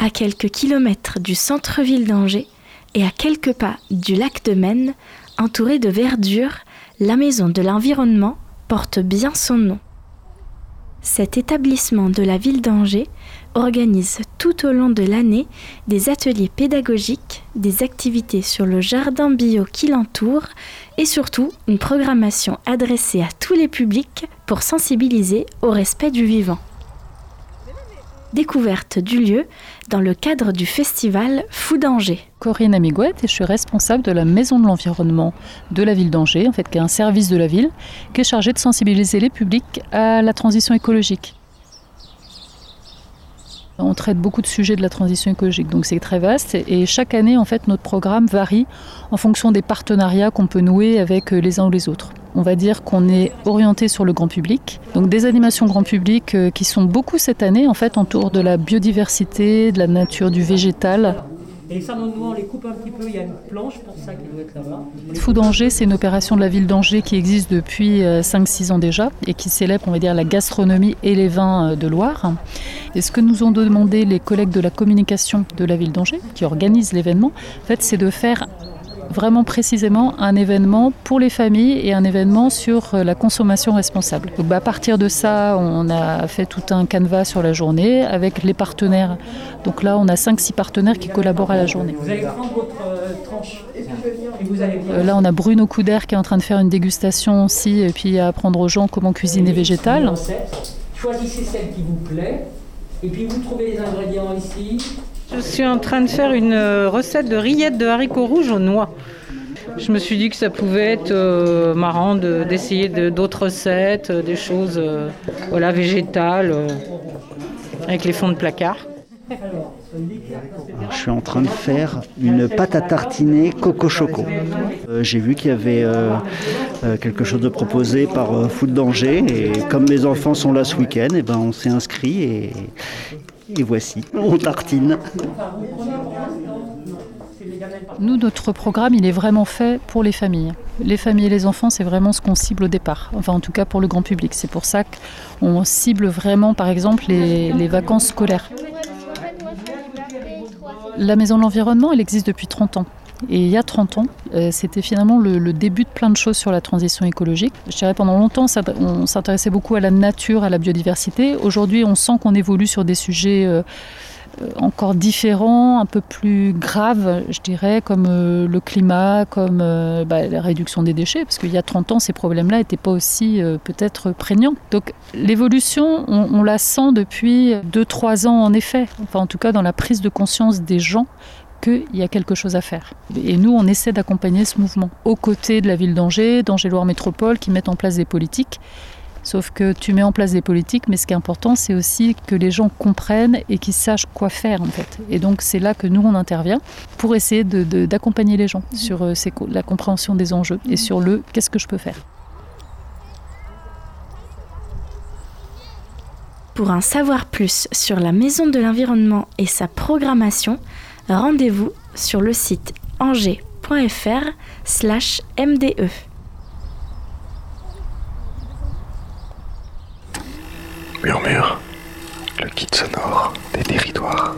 À quelques kilomètres du centre-ville d'Angers et à quelques pas du lac de Maine, entourée de verdure, la Maison de l'Environnement porte bien son nom. Cet établissement de la ville d'Angers organise tout au long de l'année des ateliers pédagogiques, des activités sur le jardin bio qui l'entoure et surtout une programmation adressée à tous les publics pour sensibiliser au respect du vivant. Découverte du lieu dans le cadre du festival Fou d'Angers. Corinne Amigouette et je suis responsable de la Maison de l'Environnement de la ville d'Angers, en fait, qui est un service de la ville qui est chargé de sensibiliser les publics à la transition écologique. On traite beaucoup de sujets de la transition écologique, donc c'est très vaste. Et chaque année, en fait, notre programme varie en fonction des partenariats qu'on peut nouer avec les uns ou les autres. On va dire qu'on est orienté sur le grand public, donc des animations grand public euh, qui sont beaucoup cette année, en fait, autour de la biodiversité, de la nature, du végétal. Et ça, nous, on les coupe un petit peu. Il y a une planche pour ça qui doit être là-bas. Fou d'Angers, c'est une opération de la ville d'Angers qui existe depuis 5-6 euh, ans déjà et qui célèbre, on va dire, la gastronomie et les vins euh, de Loire. Et ce que nous ont demandé les collègues de la communication de la ville d'Angers, qui organisent l'événement, en fait, c'est de faire vraiment précisément un événement pour les familles et un événement sur euh, la consommation responsable. Donc, bah, à partir de ça, on a fait tout un canevas sur la journée avec les partenaires. Donc là, on a 5-6 partenaires qui collaborent à la journée. Vous allez prendre votre euh, tranche. Euh, là, on a Bruno Couder qui est en train de faire une dégustation aussi et puis apprendre aux gens comment cuisiner végétal. Choisissez celle qui vous plaît et puis vous trouvez les ingrédients ici. Je suis en train de faire une euh, recette de rillettes de haricots rouges aux noix. Je me suis dit que ça pouvait être euh, marrant d'essayer d'autres recettes, euh, des choses voilà, végétales, avec les fonds de placard. Je suis en train de faire une pâte à tartiner coco choco. J'ai vu qu'il y avait quelque chose de proposé par Foot d'Angers et comme mes enfants sont là ce week-end, eh ben on s'est inscrit et, et voici, on tartine. Nous, notre programme, il est vraiment fait pour les familles. Les familles et les enfants, c'est vraiment ce qu'on cible au départ. Enfin, en tout cas pour le grand public. C'est pour ça qu'on cible vraiment, par exemple, les, les vacances scolaires. La Maison de l'Environnement, elle existe depuis 30 ans. Et il y a 30 ans, euh, c'était finalement le, début de plein de choses sur la transition écologique. Je dirais pendant longtemps, on s'intéressait beaucoup à la nature, à la biodiversité. Aujourd'hui, on sent qu'on évolue sur des sujets euh, euh, encore différents, un peu plus graves, je dirais, comme le climat, comme bah, la réduction des déchets, parce qu'il y a 30 ans, ces problèmes-là n'étaient pas aussi peut-être prégnants. Donc l'évolution, on, on, la sent depuis 2-3 ans en effet, enfin en tout cas dans la prise de conscience des gens qu'il y a quelque chose à faire. Et nous, on essaie d'accompagner ce mouvement aux côtés de la ville d'Angers, d'Angers-Loire Métropole, qui mettent en place des politiques. Sauf que tu mets en place des politiques, mais ce qui est important, c'est aussi que les gens comprennent et qu'ils sachent quoi faire en fait. Et donc c'est là que nous on intervient pour essayer d'accompagner les gens sur euh, la compréhension des enjeux et sur le qu'est-ce que je peux faire? Pour en savoir plus sur la Maison de l'Environnement et sa programmation, rendez-vous sur le site angers.fr slash mde. Murmure, le guide sonore des territoires.